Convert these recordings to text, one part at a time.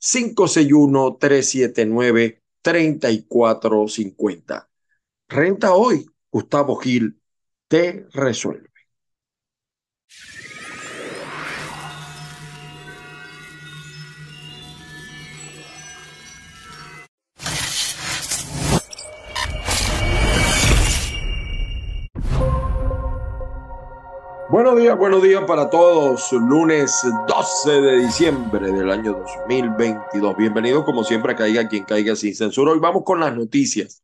561-379-3450. Renta hoy, Gustavo Gil te resuelve. Buenos días, buenos días para todos. Lunes 12 de diciembre del año 2022. Bienvenido como siempre a Caiga quien caiga sin censura. Hoy vamos con las noticias.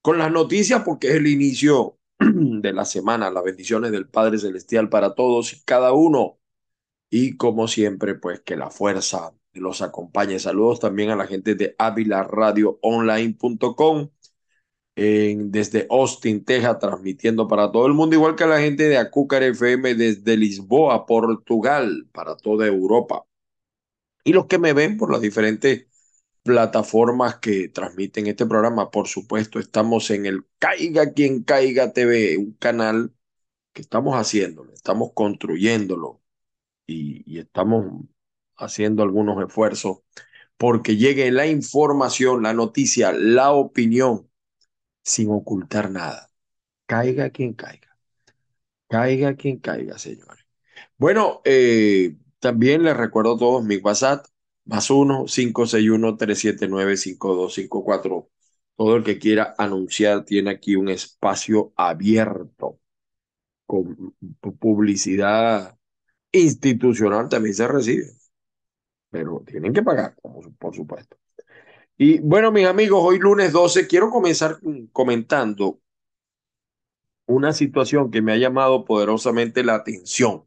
Con las noticias porque es el inicio de la semana. Las bendiciones del Padre Celestial para todos y cada uno. Y como siempre, pues que la fuerza los acompañe. Saludos también a la gente de avilaradioonline.com desde Austin, Texas, transmitiendo para todo el mundo, igual que la gente de Acúcar FM desde Lisboa, Portugal, para toda Europa. Y los que me ven por las diferentes plataformas que transmiten este programa, por supuesto, estamos en el Caiga quien caiga TV, un canal que estamos haciéndolo, estamos construyéndolo y, y estamos haciendo algunos esfuerzos porque llegue la información, la noticia, la opinión sin ocultar nada. Caiga quien caiga. Caiga quien caiga, señores. Bueno, eh, también les recuerdo a todos mi WhatsApp, más uno, 561-379-5254. Todo el que quiera anunciar tiene aquí un espacio abierto con publicidad institucional también se recibe, pero tienen que pagar, por supuesto. Y bueno, mis amigos, hoy lunes 12 quiero comenzar comentando una situación que me ha llamado poderosamente la atención.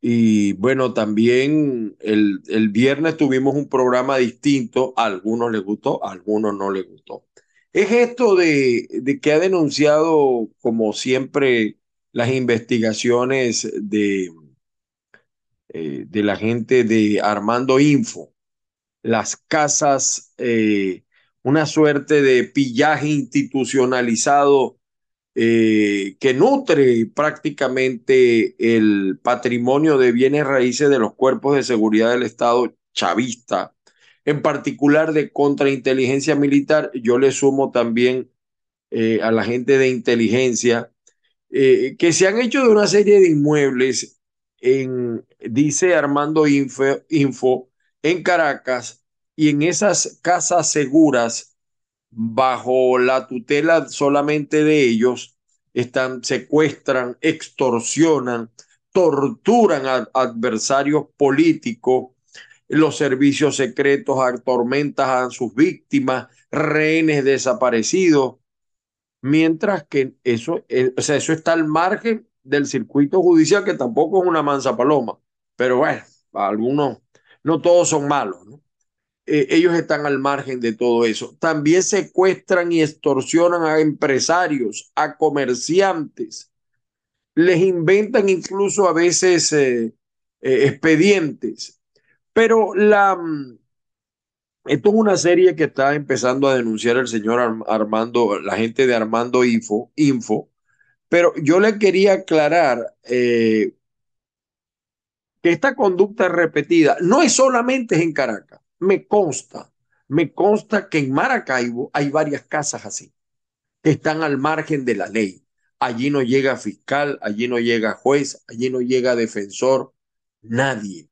Y bueno, también el, el viernes tuvimos un programa distinto, a algunos les gustó, a algunos no les gustó. Es esto de, de que ha denunciado, como siempre, las investigaciones de, eh, de la gente de Armando Info las casas, eh, una suerte de pillaje institucionalizado eh, que nutre prácticamente el patrimonio de bienes raíces de los cuerpos de seguridad del Estado chavista, en particular de contrainteligencia militar. Yo le sumo también eh, a la gente de inteligencia, que se han hecho de una serie de inmuebles en, dice Armando Info en Caracas y en esas casas seguras, bajo la tutela solamente de ellos, están, secuestran, extorsionan, torturan a adversarios políticos, los servicios secretos atormentan a sus víctimas, rehenes desaparecidos, mientras que eso, eh, eso está al margen del circuito judicial, que tampoco es una mansa paloma, pero bueno, algunos no todos son malos, ¿no? Eh, ellos están al margen de todo eso. También secuestran y extorsionan a empresarios, a comerciantes. Les inventan incluso a veces eh, eh, expedientes. Pero la, mm, esto es una serie que está empezando a denunciar el señor Armando, la gente de Armando Info, Info pero yo le quería aclarar que esta conducta repetida no es solamente en Caracas, me consta, me consta que en Maracaibo hay varias casas así, que están al margen de la ley. Allí no llega fiscal, allí no llega juez, allí no llega defensor, nadie.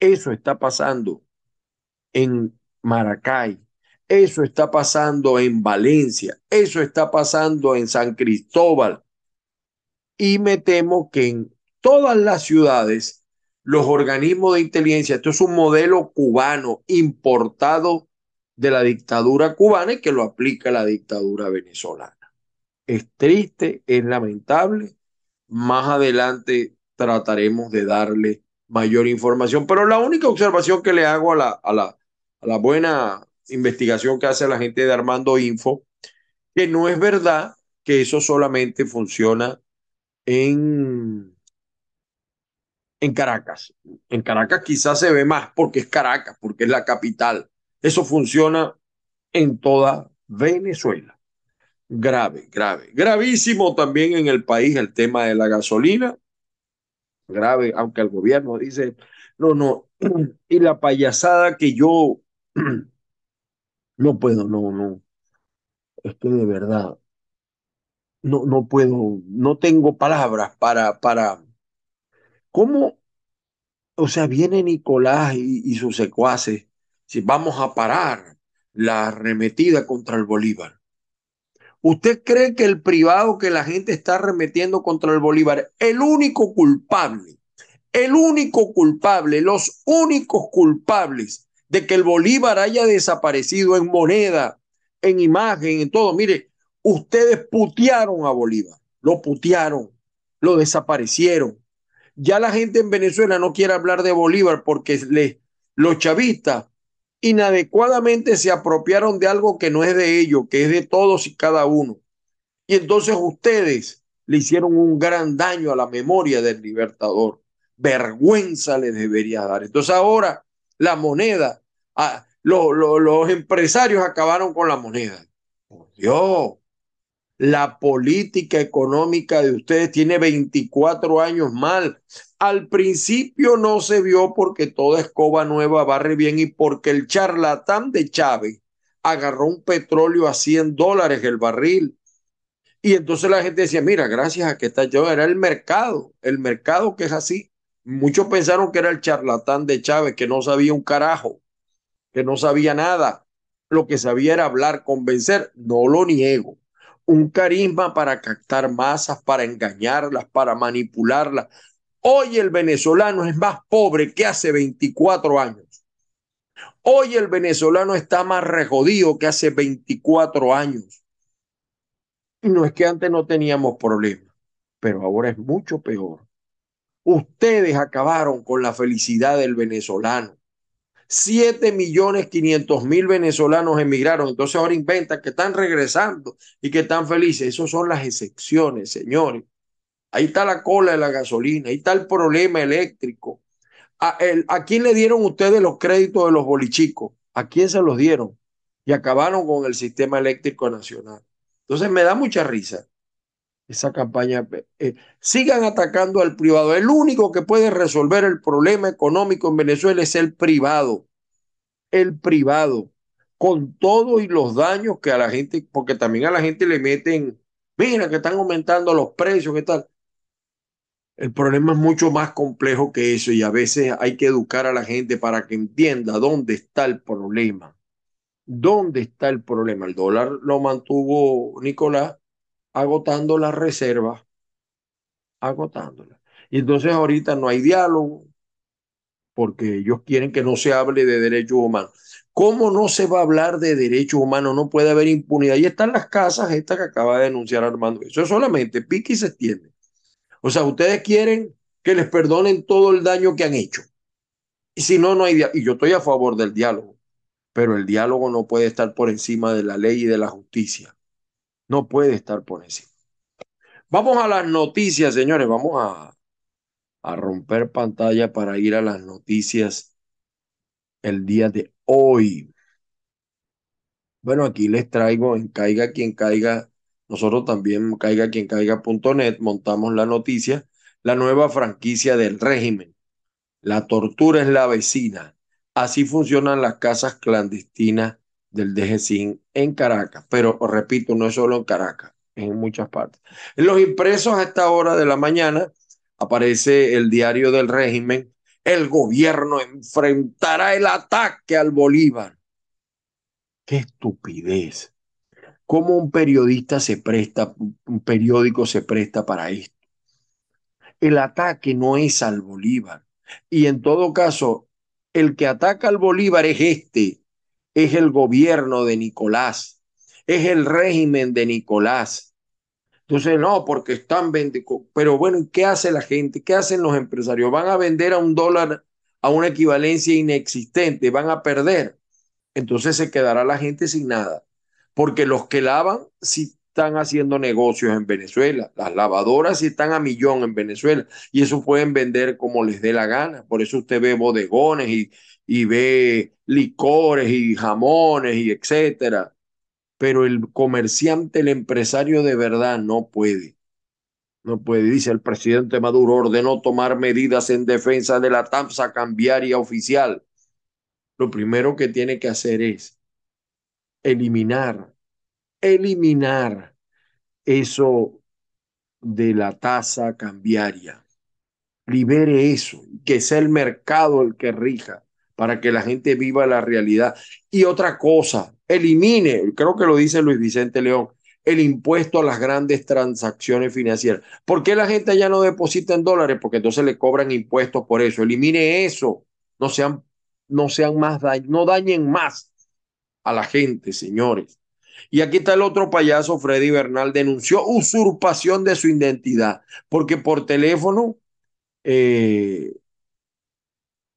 Eso está pasando en Maracay, eso está pasando en Valencia, eso está pasando en San Cristóbal. Y me temo que en todas las ciudades los organismos de inteligencia. Esto es un modelo cubano importado de la dictadura cubana y que lo aplica la dictadura venezolana. Es triste, es lamentable. Más adelante trataremos de darle mayor información, pero la única observación que le hago a la, a la, la buena investigación que hace la gente de Armando Info, que no es verdad que eso solamente funciona en, en Caracas. En Caracas quizás se ve más porque es Caracas, porque es la capital. Eso funciona en toda Venezuela. Grave, grave. Gravísimo también en el país el tema de la gasolina. Grave, aunque el gobierno dice, no, no. Y la payasada que yo no puedo, no, no. Es que de verdad, no, no puedo, no tengo palabras para, para, ¿cómo? O sea, viene Nicolás y, y sus secuaces, si vamos a parar la arremetida contra el Bolívar. ¿Usted cree que el privado que la gente está arremetiendo contra el Bolívar, el único culpable, el único culpable, los únicos culpables de que el Bolívar haya desaparecido en moneda, en imagen, en todo? Mire, ustedes putearon a Bolívar, lo putearon, lo desaparecieron. Ya la gente en Venezuela no quiere hablar de Bolívar porque le, los chavistas inadecuadamente se apropiaron de algo que no es de ellos, que es de todos y cada uno. Y entonces ustedes le hicieron un gran daño a la memoria del libertador. Vergüenza les debería dar. Entonces ahora la moneda, ah, lo, lo, los empresarios acabaron con la moneda. Por Dios, la política económica de ustedes tiene 24 años mal. Al principio no se vio porque toda escoba nueva barre bien y porque el charlatán de Chávez agarró un petróleo a 100 dólares el barril. Y entonces la gente decía, mira, gracias a que está yo, era el mercado, el mercado que es así. Muchos pensaron que era el charlatán de Chávez, que no sabía un carajo, que no sabía nada. Lo que sabía era hablar, convencer. No lo niego un carisma para captar masas, para engañarlas, para manipularlas. Hoy el venezolano es más pobre que hace 24 años. Hoy el venezolano está más rejodido que hace 24 años. Y no es que antes no teníamos problemas, pero ahora es mucho peor. Ustedes acabaron con la felicidad del venezolano. 7 millones 500 mil venezolanos emigraron. Entonces ahora inventan que están regresando y que están felices. Esas son las excepciones, señores. Ahí está la cola de la gasolina, ahí está el problema eléctrico. ¿A, ¿A quién le dieron ustedes los créditos de los bolichicos? ¿A quién se los dieron? Y acabaron con el sistema eléctrico nacional. Entonces me da mucha risa esa campaña. Eh, sigan atacando al privado. El único que puede resolver el problema económico en Venezuela es el privado. El privado. Con todo y los daños que a la gente, porque también a la gente le meten, mira que están aumentando los precios, ¿qué tal? El problema es mucho más complejo que eso y a veces hay que educar a la gente para que entienda dónde está el problema. ¿Dónde está el problema? El dólar lo mantuvo Nicolás agotando las reservas, agotándolas. Y entonces ahorita no hay diálogo, porque ellos quieren que no se hable de derechos humanos. ¿Cómo no se va a hablar de derechos humanos? No puede haber impunidad. Y están las casas estas que acaba de denunciar Armando. Eso es solamente pique y se extiende. O sea, ustedes quieren que les perdonen todo el daño que han hecho. Y si no, no hay diálogo. Y yo estoy a favor del diálogo. Pero el diálogo no puede estar por encima de la ley y de la justicia no puede estar por encima. Vamos a las noticias, señores. Vamos a, a romper pantalla para ir a las noticias el día de hoy. Bueno, aquí les traigo en Caiga quien caiga. Nosotros también, caiga quien caiga.net, montamos la noticia. La nueva franquicia del régimen. La tortura es la vecina. Así funcionan las casas clandestinas del DGCIN en Caracas, pero repito, no es solo en Caracas, en muchas partes. En los impresos a esta hora de la mañana aparece el diario del régimen, el gobierno enfrentará el ataque al Bolívar. Qué estupidez. ¿Cómo un periodista se presta, un periódico se presta para esto? El ataque no es al Bolívar. Y en todo caso, el que ataca al Bolívar es este, es el gobierno de Nicolás, es el régimen de Nicolás. Entonces, no, porque están vendiendo. Pero bueno, ¿qué hace la gente? ¿Qué hacen los empresarios? Van a vender a un dólar a una equivalencia inexistente, van a perder. entonces se quedará la gente sin nada, porque los que lavan sí están haciendo negocios en Venezuela, las lavadoras sí están a millón en Venezuela y eso pueden vender como les dé la gana, por eso usted ve bodegones y, y ve licores y jamones y etcétera, pero el comerciante, el empresario de verdad no puede. No puede, dice el presidente Maduro, ordenó tomar medidas en defensa de la tasa cambiaria oficial lo primero que tiene que hacer es eliminar, eliminar eso de la tasa cambiaria. Libere eso, que sea el mercado el que rija para que la gente viva la realidad. Y otra cosa, elimine, creo que lo dice Luis Vicente León, el impuesto a las grandes transacciones financieras. ¿Por qué la gente ya no deposita en dólares? Porque entonces le cobran impuestos por eso. Elimine eso. No sean no sean más no dañen más a la gente, señores. Y aquí está el otro payaso, Freddy Bernal, denunció usurpación de su identidad, porque por teléfono eh,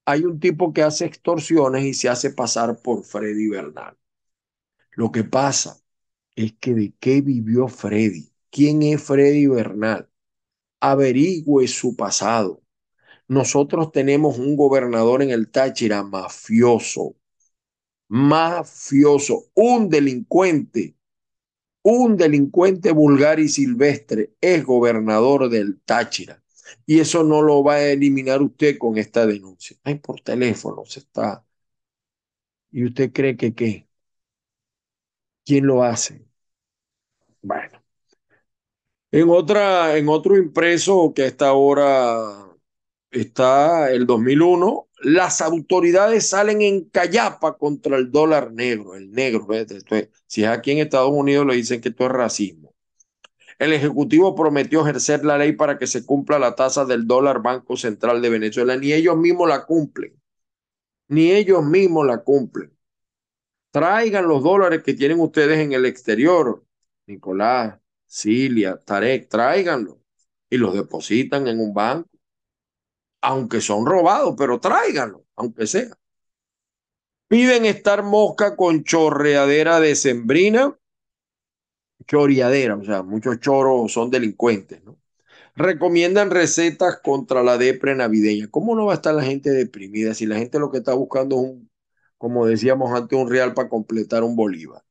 hay un tipo que hace extorsiones y se hace pasar por Freddy Bernal. Lo que pasa es que de qué vivió Freddy, quién es Freddy Bernal, averigüe su pasado, nosotros tenemos un gobernador en el Táchira mafioso, mafioso, un delincuente, un delincuente vulgar y silvestre es gobernador del Táchira. Y eso no lo va a eliminar usted con esta denuncia. Ay, por teléfono se está. ¿Y usted cree que qué? ¿Quién lo hace? Bueno. En, otra, en otro impreso que a esta hora está el 2001, las autoridades salen en callapa contra el dólar negro, el negro. si es aquí en Estados Unidos le dicen que esto es racismo. El Ejecutivo prometió ejercer la ley para que se cumpla la tasa del dólar Banco Central de Venezuela. Ni ellos mismos la cumplen. Ni ellos mismos la cumplen. Traigan los dólares que tienen ustedes en el exterior. Nicolás, Cilia, Tarek, tráiganlos y los depositan en un banco aunque son robados, pero tráiganlo, aunque sea. Piden estar mosca con chorreadera de sembrina, choriadera, o sea, muchos choros son delincuentes, ¿no? Recomiendan recetas contra la depre navideña. ¿Cómo no va a estar la gente deprimida si la gente lo que está buscando es un, como decíamos antes, un real para completar un bolívar?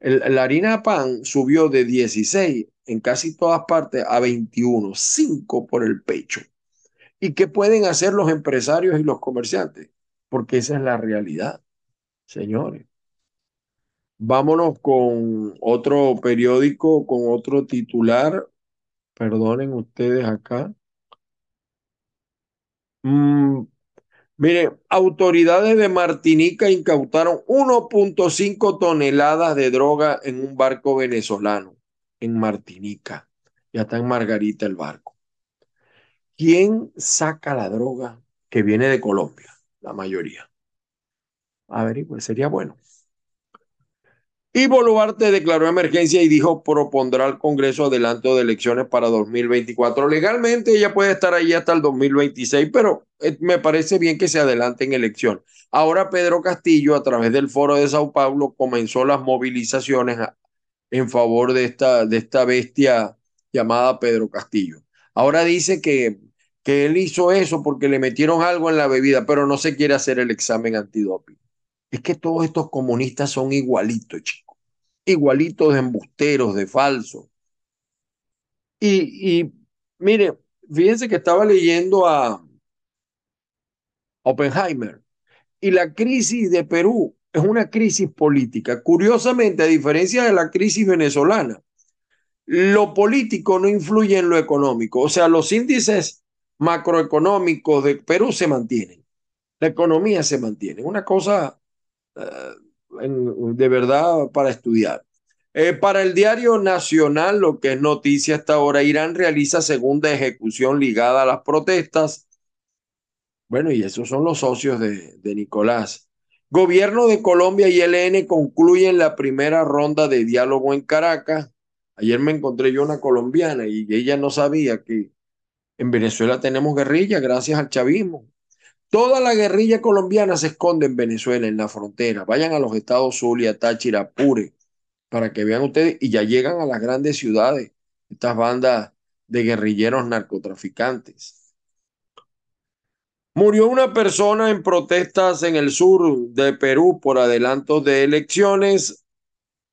la harina de pan subió de 16 en casi todas partes a 21, 5 por el pecho. ¿Y qué pueden hacer los empresarios y los comerciantes? Porque esa es la realidad, señores. Vámonos con otro periódico, con otro titular. Perdonen ustedes acá. Mm, mire, autoridades de Martinica incautaron 1.5 toneladas de droga en un barco venezolano en Martinica. Ya está en Margarita el barco. ¿Quién saca la droga que viene de Colombia? La mayoría. A ver, pues sería bueno. Y Boluarte declaró emergencia y dijo propondrá al Congreso adelanto de elecciones para 2024. Legalmente ella puede estar ahí hasta el 2026, pero eh, me parece bien que se adelanten elecciones. Ahora Pedro Castillo, a través del Foro de Sao Paulo, comenzó las movilizaciones en favor de esta, de esta bestia llamada Pedro Castillo. Ahora dice que que él hizo eso porque le metieron algo en la bebida, pero no se quiere hacer el examen antidoping. Es que todos estos comunistas son igualitos, chicos. Igualitos de embusteros, de falsos. Y, y mire, fíjense que estaba leyendo a Oppenheimer y la crisis de Perú es una crisis política. Curiosamente, a diferencia de la crisis venezolana, lo político no influye en lo económico. O sea, los índices macroeconómicos de Perú se mantienen. La economía se mantiene. Una cosa eh, de verdad para estudiar. Eh, para el diario nacional, lo que es noticia hasta ahora, Irán realiza segunda ejecución ligada a las protestas. Bueno, y esos son los socios de, de Nicolás. Gobierno de Colombia y ELN concluyen la primera ronda de diálogo en Caracas. Ayer me encontré yo una colombiana y ella no sabía que en Venezuela tenemos guerrilla gracias al chavismo. Toda la guerrilla colombiana se esconde en Venezuela, en la frontera. Vayan a los estados Zulia, Táchira, Apure, para que vean ustedes, y ya llegan a las grandes ciudades, estas bandas de guerrilleros narcotraficantes. Murió una persona en protestas en el sur de Perú por adelantos de elecciones.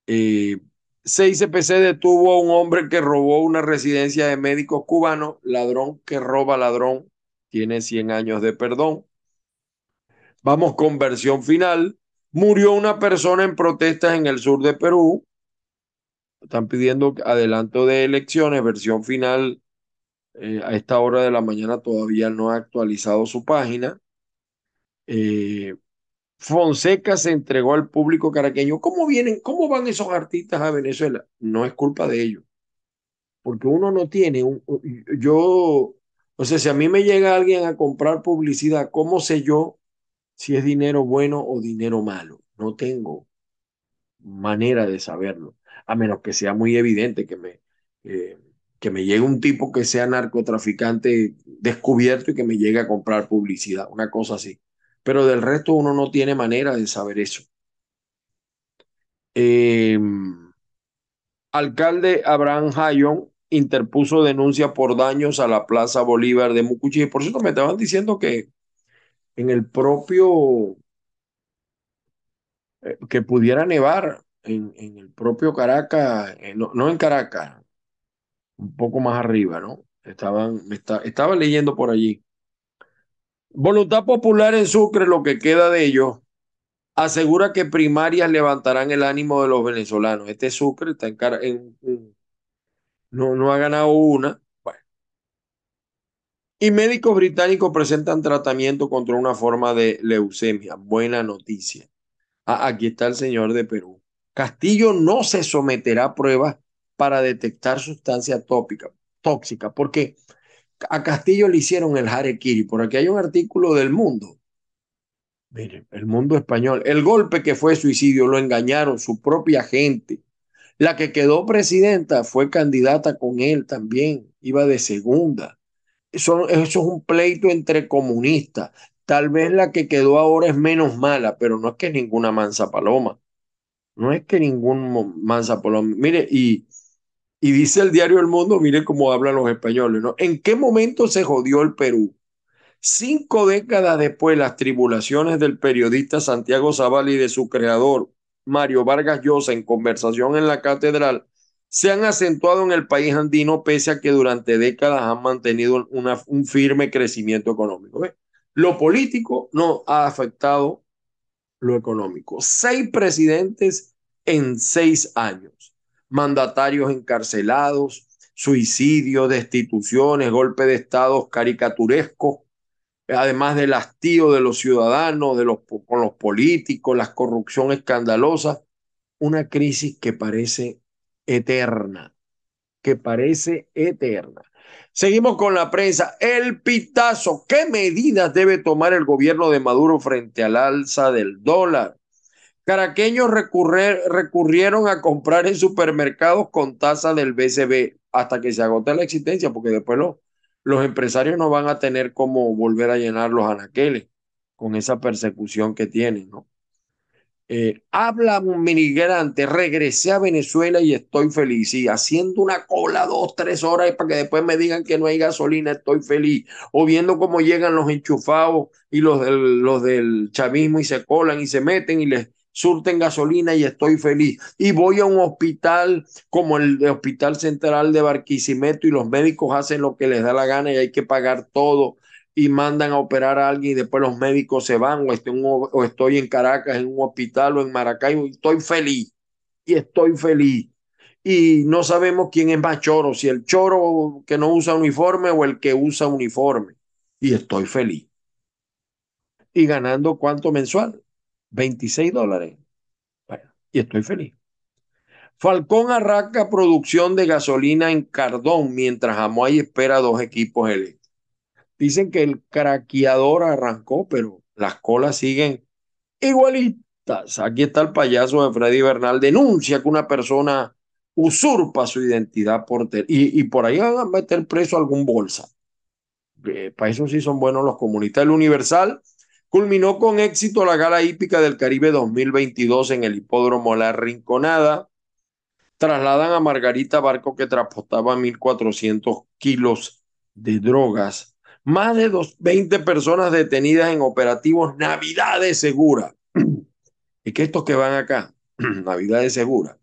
Eh, CICPC detuvo a un hombre que robó una residencia de médicos cubanos, ladrón que roba ladrón, tiene 100 años de perdón. Vamos con versión final. Murió una persona en protestas en el sur de Perú. Están pidiendo adelanto de elecciones, versión final. Eh, a esta hora de la mañana todavía no ha actualizado su página. Eh, Fonseca se entregó al público caraqueño. ¿Cómo vienen, cómo van esos artistas a Venezuela? No es culpa de ellos. Porque uno no tiene un, yo, sea, si a mí me llega alguien a comprar publicidad, ¿cómo sé yo si es dinero bueno o dinero malo? No tengo manera de saberlo, a menos que sea muy evidente que me, eh, que me llegue un tipo que sea narcotraficante descubierto y que me llegue a comprar publicidad, una cosa así pero del resto uno no tiene manera de saber eso. Em, alcalde Abraham Hayon interpuso denuncia por daños a la Plaza Bolívar de Mucuchi. Por cierto, me estaban diciendo que en el propio, eh, que pudiera nevar en, el propio Caracas, eh, no, en Caracas, un poco más arriba, ¿no? Estaban, estaba leyendo por allí Voluntad Popular en Sucre, lo que queda de ellos, asegura que primarias levantarán el ánimo de los venezolanos. Este Sucre está en, no, no ha ganado una. Bueno. Y médicos británicos presentan tratamiento contra una forma de leucemia. Buena noticia. Ah, aquí está el señor de Perú. Castillo no se someterá a pruebas para detectar sustancia tópica, tóxica, porque a Castillo le hicieron el harakiri. Por aquí hay un artículo del mundo. Miren, el mundo español. El golpe que fue suicidio lo engañaron su propia gente. La que quedó presidenta fue candidata con él también. Iba de segunda. Eso, eso es un pleito entre comunistas. Tal vez la que quedó ahora es menos mala, pero no es que ninguna mansa paloma. No es que ningún mansa paloma. Mire, y y dice el diario El Mundo, mire cómo hablan los españoles. ¿En qué momento se jodió el Perú? Cinco décadas después, las tribulaciones del periodista Santiago Zaval y de su creador, Mario Vargas Llosa, en conversación en la catedral, se han acentuado en el país andino pese a que durante décadas han mantenido un firme crecimiento económico. Lo político no ha afectado lo económico. Seis presidentes en seis años mandatarios encarcelados, suicidios, destituciones, golpe de estados caricaturescos, además del hastío de los ciudadanos, de los, con los políticos, la corrupción escandalosa, una crisis que parece eterna, que parece eterna. Seguimos con la prensa. El pitazo. ¿Qué medidas debe tomar el gobierno de Maduro frente al alza del dólar? Caraqueños recurrieron a comprar en supermercados con tasa del BCB hasta que se agote la existencia, porque después los empresarios no van a tener cómo volver a llenar los anaqueles con esa persecución que tienen, ¿no? Eh, habla un minigrante, regresé a Venezuela y estoy feliz. Y haciendo una cola dos, tres horas para que después me digan que no hay gasolina, estoy feliz. O viendo cómo llegan los enchufados y los del, los del chavismo y se colan y se meten y les surten gasolina y estoy feliz. Y voy a un hospital como el Hospital Central de Barquisimeto y los médicos hacen lo que les da la gana y hay que pagar todo y mandan a operar a alguien y después los médicos se van o estoy, o estoy en Caracas en un hospital o en Maracaibo y estoy feliz y estoy feliz. Y no sabemos quién es más choro, si el choro que no usa uniforme o el que usa uniforme. Y estoy feliz. ¿Y ganando cuánto mensual? 26 dólares. y estoy feliz. Falcón arranca producción de gasolina en Cardón mientras Amoy espera dos equipos eléctricos. Dicen que el craqueador arrancó, pero las colas siguen igualitas. Aquí está el payaso de Freddy Bernal. Denuncia que una persona usurpa su identidad por y, y por ahí van a meter preso algún bolsa. Eh, para eso sí son buenos los comunistas. El Universal Culminó con éxito la gala hípica del Caribe 2022 en el hipódromo La Rinconada. Trasladan a Margarita Barco que transportaba 1.400 kilos de drogas. Más de 20 personas detenidas en operativos Navidades Segura. Y que estos que van acá, Navidades Segura,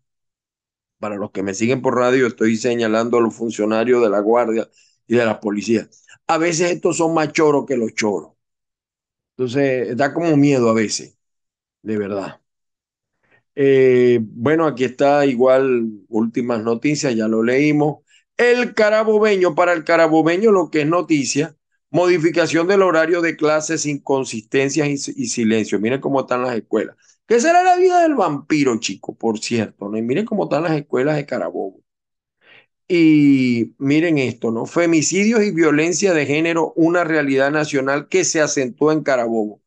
para los que me siguen por radio, estoy señalando a los funcionarios de la Guardia y de la policía. A veces estos son más choros que los choros. Entonces, da como miedo a veces, de verdad. Eh, bueno, aquí está igual últimas noticias, ya lo leímos. El carabobeño, para el carabobeño lo que es noticia, modificación del horario de clases, inconsistencias y, y silencio. Miren cómo están las escuelas. ¿Qué será la vida del vampiro, chico? Por cierto, ¿no? Y miren cómo están las escuelas de Carabobo. Y miren esto, ¿no? Femicidios y violencia de género, una realidad nacional que se acentúa en Carabobo.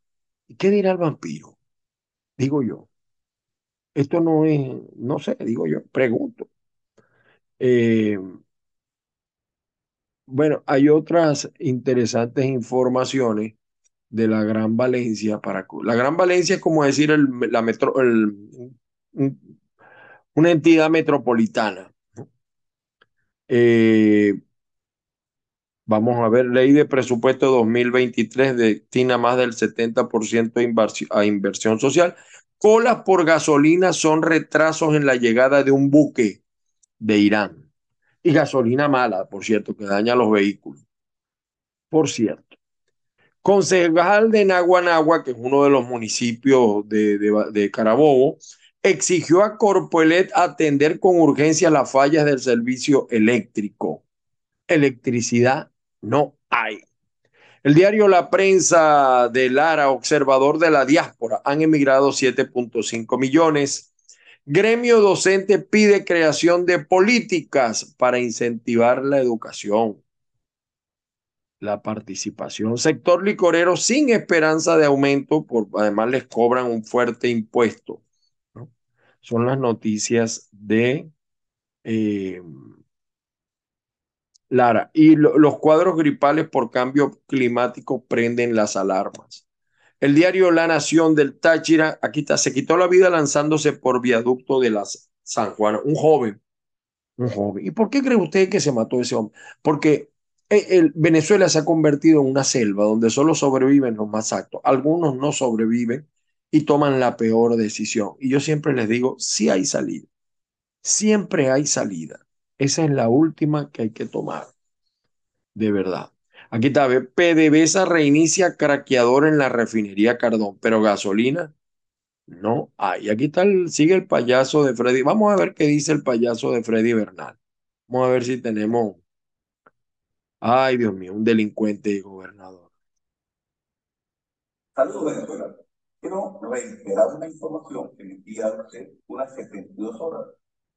¿Y qué dirá el vampiro? Digo yo. Esto no es, no sé, digo yo, pregunto. Eh, bueno, hay otras interesantes informaciones de la Gran Valencia para la Gran Valencia es como decir el, la metro, el, una entidad metropolitana. Eh, vamos a ver, ley de presupuesto 2023 destina más del 70% a inversión social. Colas por gasolina son retrasos en la llegada de un buque de Irán. Y gasolina mala, por cierto, que daña los vehículos. Por cierto. Concejal de Naguanagua, que es uno de los municipios de, Carabobo, exigió a Corpoelet atender con urgencia las fallas del servicio eléctrico. Electricidad no hay. El diario La Prensa de Lara, observador de la diáspora, han emigrado 7.5 millones. Gremio docente pide creación de políticas para incentivar la educación la participación. Sector licorero sin esperanza de aumento, por, además les cobran un fuerte impuesto. Son las noticias de eh, Lara. Y los cuadros gripales por cambio climático prenden las alarmas. El diario La Nación del Táchira, aquí está, se quitó la vida lanzándose por viaducto de las San Juan, un joven, un joven. ¿Y por qué cree usted que se mató ese hombre? Porque eh, Venezuela se ha convertido en una selva donde solo sobreviven los más actos. Algunos no sobreviven y toman la peor decisión. Y yo siempre les digo, sí hay salida. Siempre hay salida. Esa es la última que hay que tomar. De verdad. Aquí está, PDVSA reinicia craqueador en la refinería Cardón, pero gasolina no hay. Aquí está, sigue el payaso de Freddy. Vamos a ver qué dice el payaso de Freddy Bernal. Vamos a ver si tenemos Ay, Dios mío, un delincuente gobernador. Saludos. Quiero reiterar una información que me envía hace unas 72 horas,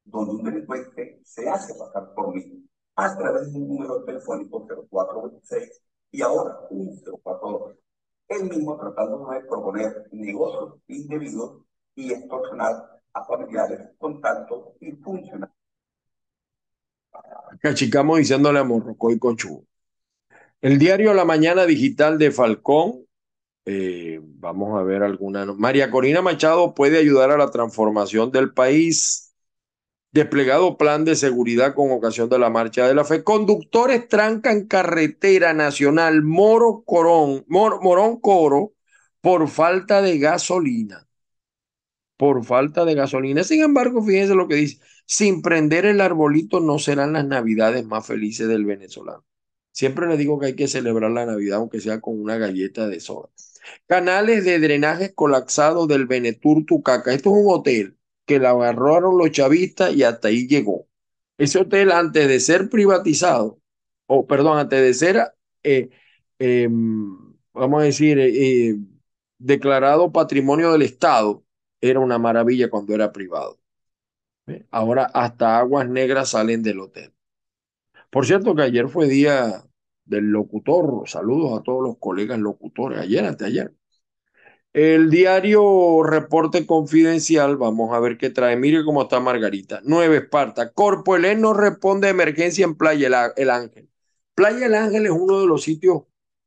donde un delincuente se hace pasar por mí a través de un número telefónico 0426 y ahora un 042. Él mismo tratando de proponer negocios indebidos y extorsionar a familiares, contactos y funcionarios Cachicamos diciéndole a Morrocoy Conchu. El diario La Mañana Digital de Falcón. Eh, vamos a ver alguna. María Corina Machado puede ayudar a la transformación del país. Desplegado plan de seguridad con ocasión de la marcha de la fe. Conductores trancan carretera nacional Moro Corón, Morón Coro por falta de gasolina. Por falta de gasolina. Sin embargo, fíjense lo que dice sin prender el arbolito no serán las navidades más felices del venezolano. Siempre le digo que hay que celebrar la Navidad, aunque sea con una galleta de soda. Canales de drenaje colapsados del Benetur Tucaca. Esto es un hotel que la agarraron los chavistas y hasta ahí llegó. Ese hotel, antes de ser privatizado, o perdón, antes de ser, eh, em, vamos a decir, eh, declarado patrimonio del Estado, era una maravilla cuando era privado. Ahora hasta aguas negras salen del hotel. Por cierto que ayer fue día del locutor. Saludos a todos los colegas locutores. Ayer, anteayer. El diario Reporte Confidencial, vamos a ver qué trae. Mire cómo está Margarita. Nueve Esparta. Corpo no responde a emergencia en Playa El Ángel. Playa El Ángel es uno de los sitios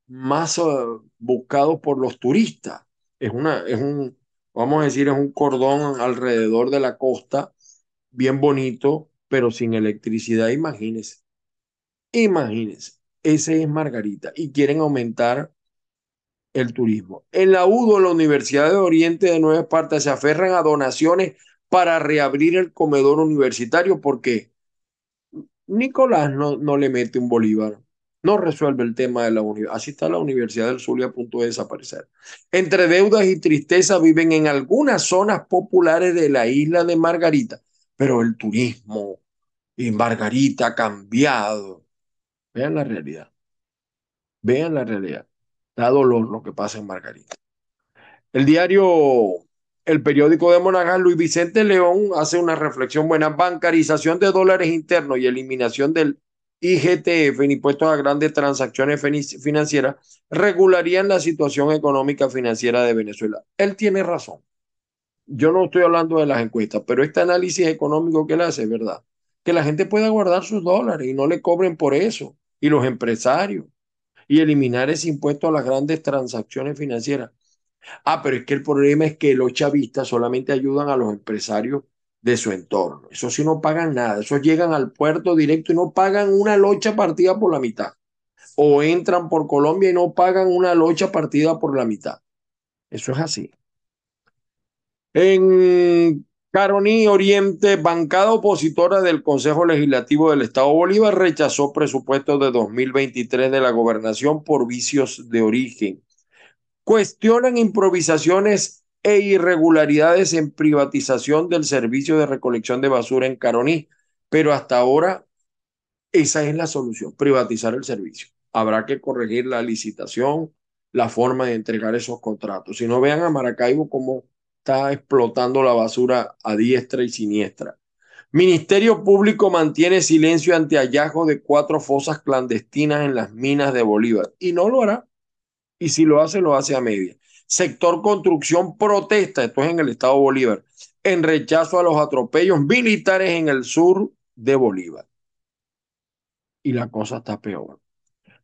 más uh, buscados por los turistas. Es, una, es un, vamos a decir, es un cordón alrededor de la costa, bien bonito, pero sin electricidad, imagínense. Imagínense, ese es Margarita y quieren aumentar el turismo. En la UDO, la Universidad de Oriente de Nueva Esparta, se aferran a donaciones para reabrir el comedor universitario porque Nicolás no, no le mete un bolívar, no resuelve el tema de la universidad. Así está la Universidad del Zulia a punto de desaparecer. Entre deudas y tristeza viven en algunas zonas populares de la isla de Margarita, pero el turismo y Margarita ha cambiado. Vean la realidad. Vean la realidad. Da dolor lo que pasa en Margarita. El diario, el periódico de Monagas, Luis Vicente León hace una reflexión buena. Bancarización de dólares internos y eliminación del IGTF, en impuestos a grandes transacciones financieras, regularían la situación económica financiera de Venezuela. Él tiene razón. Yo no estoy hablando de las encuestas, pero este análisis económico que él hace es verdad. Que la gente pueda guardar sus dólares y no le cobren por eso. Y los empresarios y eliminar ese impuesto a las grandes transacciones financieras. Ah, pero es que el problema es que los chavistas solamente ayudan a los empresarios de su entorno. Eso sí no pagan nada. Esos llegan al puerto directo y no pagan una locha partida por la mitad. O entran por Colombia y no pagan una locha partida por la mitad. Eso es así. En Caroní Oriente, bancada opositora del Consejo Legislativo del Estado Bolívar rechazó presupuestos de 2023 de la gobernación por vicios de origen. Cuestionan improvisaciones e irregularidades en privatización del servicio de recolección de basura en Caroní, pero hasta ahora esa es la solución, privatizar el servicio. Habrá que corregir la licitación, la forma de entregar esos contratos. Si no vean a Maracaibo como está explotando la basura a diestra y siniestra. Ministerio Público mantiene silencio ante hallazgo de cuatro fosas clandestinas en las minas de Bolívar y no lo hará. Y si lo hace, lo hace a media. Sector construcción protesta, esto es en el estado Bolívar, en rechazo a los atropellos militares en el sur de Bolívar. Y la cosa está peor.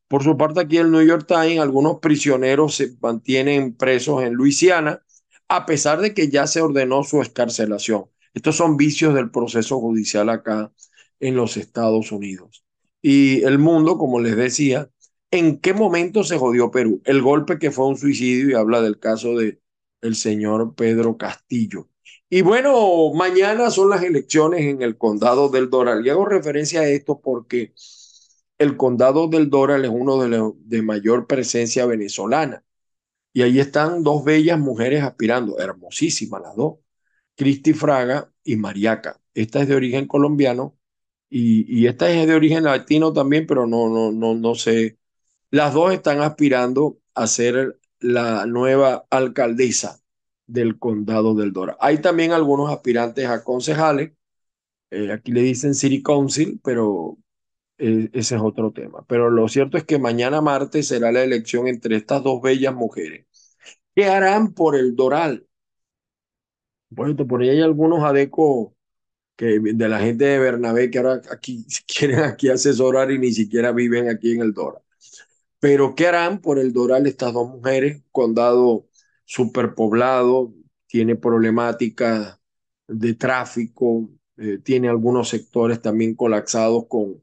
Por su parte, aquí el New York Times, algunos prisioneros se mantienen presos en Luisiana a pesar de que ya se ordenó su escarcelación. Estos son vicios del proceso judicial acá en los Estados Unidos. Y el mundo, como les decía, ¿en qué momento se jodió Perú? El golpe que fue un suicidio y habla del caso de el señor Pedro Castillo. Y bueno, mañana son las elecciones en el condado del Doral. Y hago referencia a esto porque el condado del Doral es uno de los de mayor presencia venezolana. Y ahí están dos bellas mujeres aspirando, hermosísimas las dos, Cristi Fraga y Mariaca. Esta es de origen colombiano y, y, esta es de origen latino también, pero no, no, no, no sé. Las dos están aspirando a ser la nueva alcaldesa del condado del Dora. Hay también algunos aspirantes a concejales. Eh, aquí le dicen City Council, pero eh, ese es otro tema. Pero lo cierto es que mañana martes será la elección entre estas dos bellas mujeres. ¿Qué harán por el Doral? Bueno, por ahí hay algunos adecos que, de la gente de Bernabé que ahora aquí quieren aquí asesorar y ni siquiera viven aquí en el Doral. Pero ¿qué harán por el Doral estas dos mujeres? Condado superpoblado, tiene problemáticas de tráfico, eh, tiene algunos sectores también colapsados con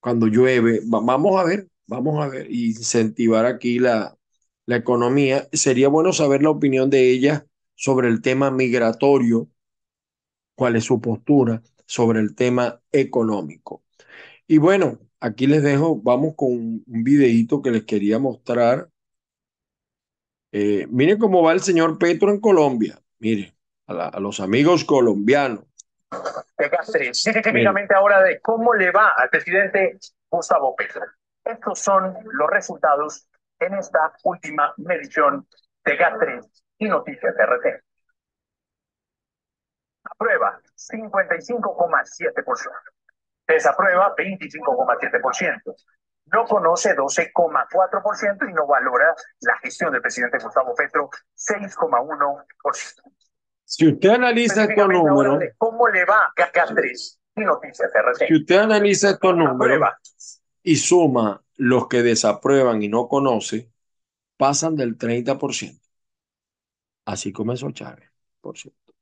cuando llueve. vamos a ver, vamos a ver, incentivar aquí la, la economía. Sería bueno saber la opinión de ella sobre el tema migratorio, cuál es su postura sobre el tema económico. Y bueno, aquí les dejo, vamos con un videito que les quería mostrar. Eh, miren cómo va el señor Petro en Colombia. Miren, a, los amigos colombianos. Específicamente ahora de cómo le va al presidente Gustavo Petro. Estos son los resultados en esta última medición de GAT3 y Noticias RT. Aprueba 55,7%. Desaprueba 25,7%. No conoce 12,4% y no valora la gestión del presidente Gustavo Petro 6,1%. Si usted analiza estos números, ¿cómo le va a GAT3 y Noticias RT? Si usted analiza estos números y suma los que desaprueban y no conoce, pasan del 30%. Así comenzó Chávez, por cierto.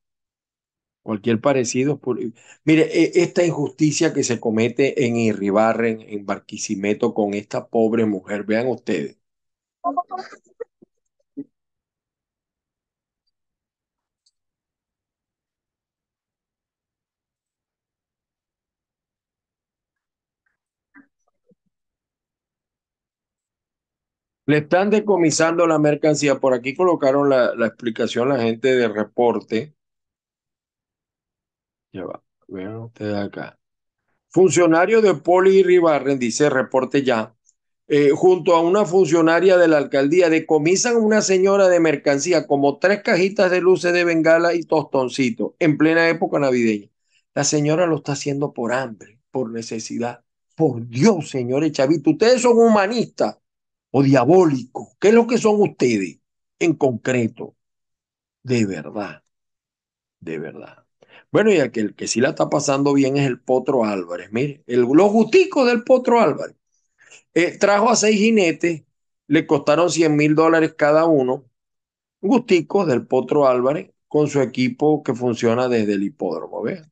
Cualquier parecido. Por... Mire, e, esta injusticia que se comete en Irribarren, en Barquisimeto, con esta pobre mujer, vean ustedes. Le están decomisando la mercancía. Por aquí colocaron la, explicación la gente de reporte. Ya va, vean ustedes acá. Funcionario de Poli Ribarren, dice reporte ya, eh, junto a una funcionaria de la alcaldía, decomisan una señora de mercancía como tres cajitas de luces de bengala y tostoncito en plena época navideña. La señora lo está haciendo por hambre, por necesidad. Por Dios, señores Chavito, ustedes son humanistas o diabólicos. ¿Qué es lo que son ustedes en concreto? De verdad, de verdad. Bueno, y el que, sí la está pasando bien es el Potro Álvarez. Mire, el, los guticos del Potro Álvarez. Eh, trajo a seis jinetes, le costaron 100 mil dólares cada uno. Gusticos del Potro Álvarez con su equipo que funciona desde el hipódromo. Vean.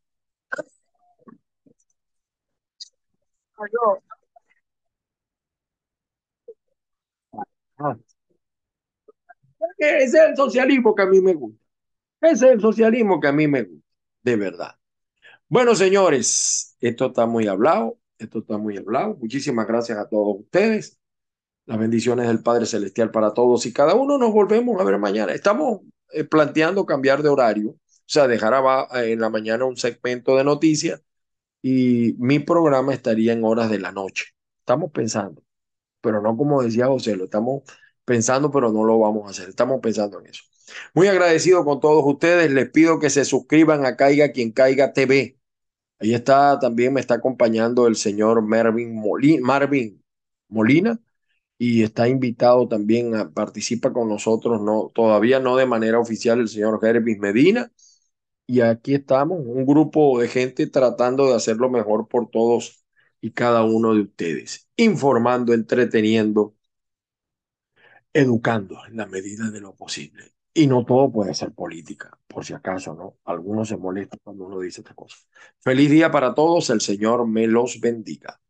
Ah. Ese es el socialismo que a mí me gusta. Ese es el socialismo que a mí me gusta, de verdad. Bueno, señores, esto está muy hablado, esto está muy hablado. Muchísimas gracias a todos ustedes. Las bendiciones del Padre Celestial para todos y cada uno. Nos volvemos a ver mañana. Estamos eh, planteando cambiar de horario, o sea, dejar en la mañana un segmento de noticias y mi programa estaría en horas de la noche. Estamos pensando, pero no como decía José, lo estamos pensando, pero no lo vamos a hacer. Estamos pensando en eso. Muy agradecido con todos ustedes. Les pido que se suscriban a Caiga Quien Caiga TV. Ahí está, también me está acompañando el señor Marvin Molina, Marvin Molina y está invitado también a participa con nosotros, no, todavía no de manera oficial el señor Jervis Medina. Y aquí estamos, un grupo de gente tratando de hacer lo mejor por todos y cada uno de ustedes, informando, entreteniendo, educando en la medida de lo posible. Y no todo puede ser política, por si acaso, ¿no? Algunos se molestan cuando uno dice esta cosa. Feliz día para todos, el Señor me los bendiga.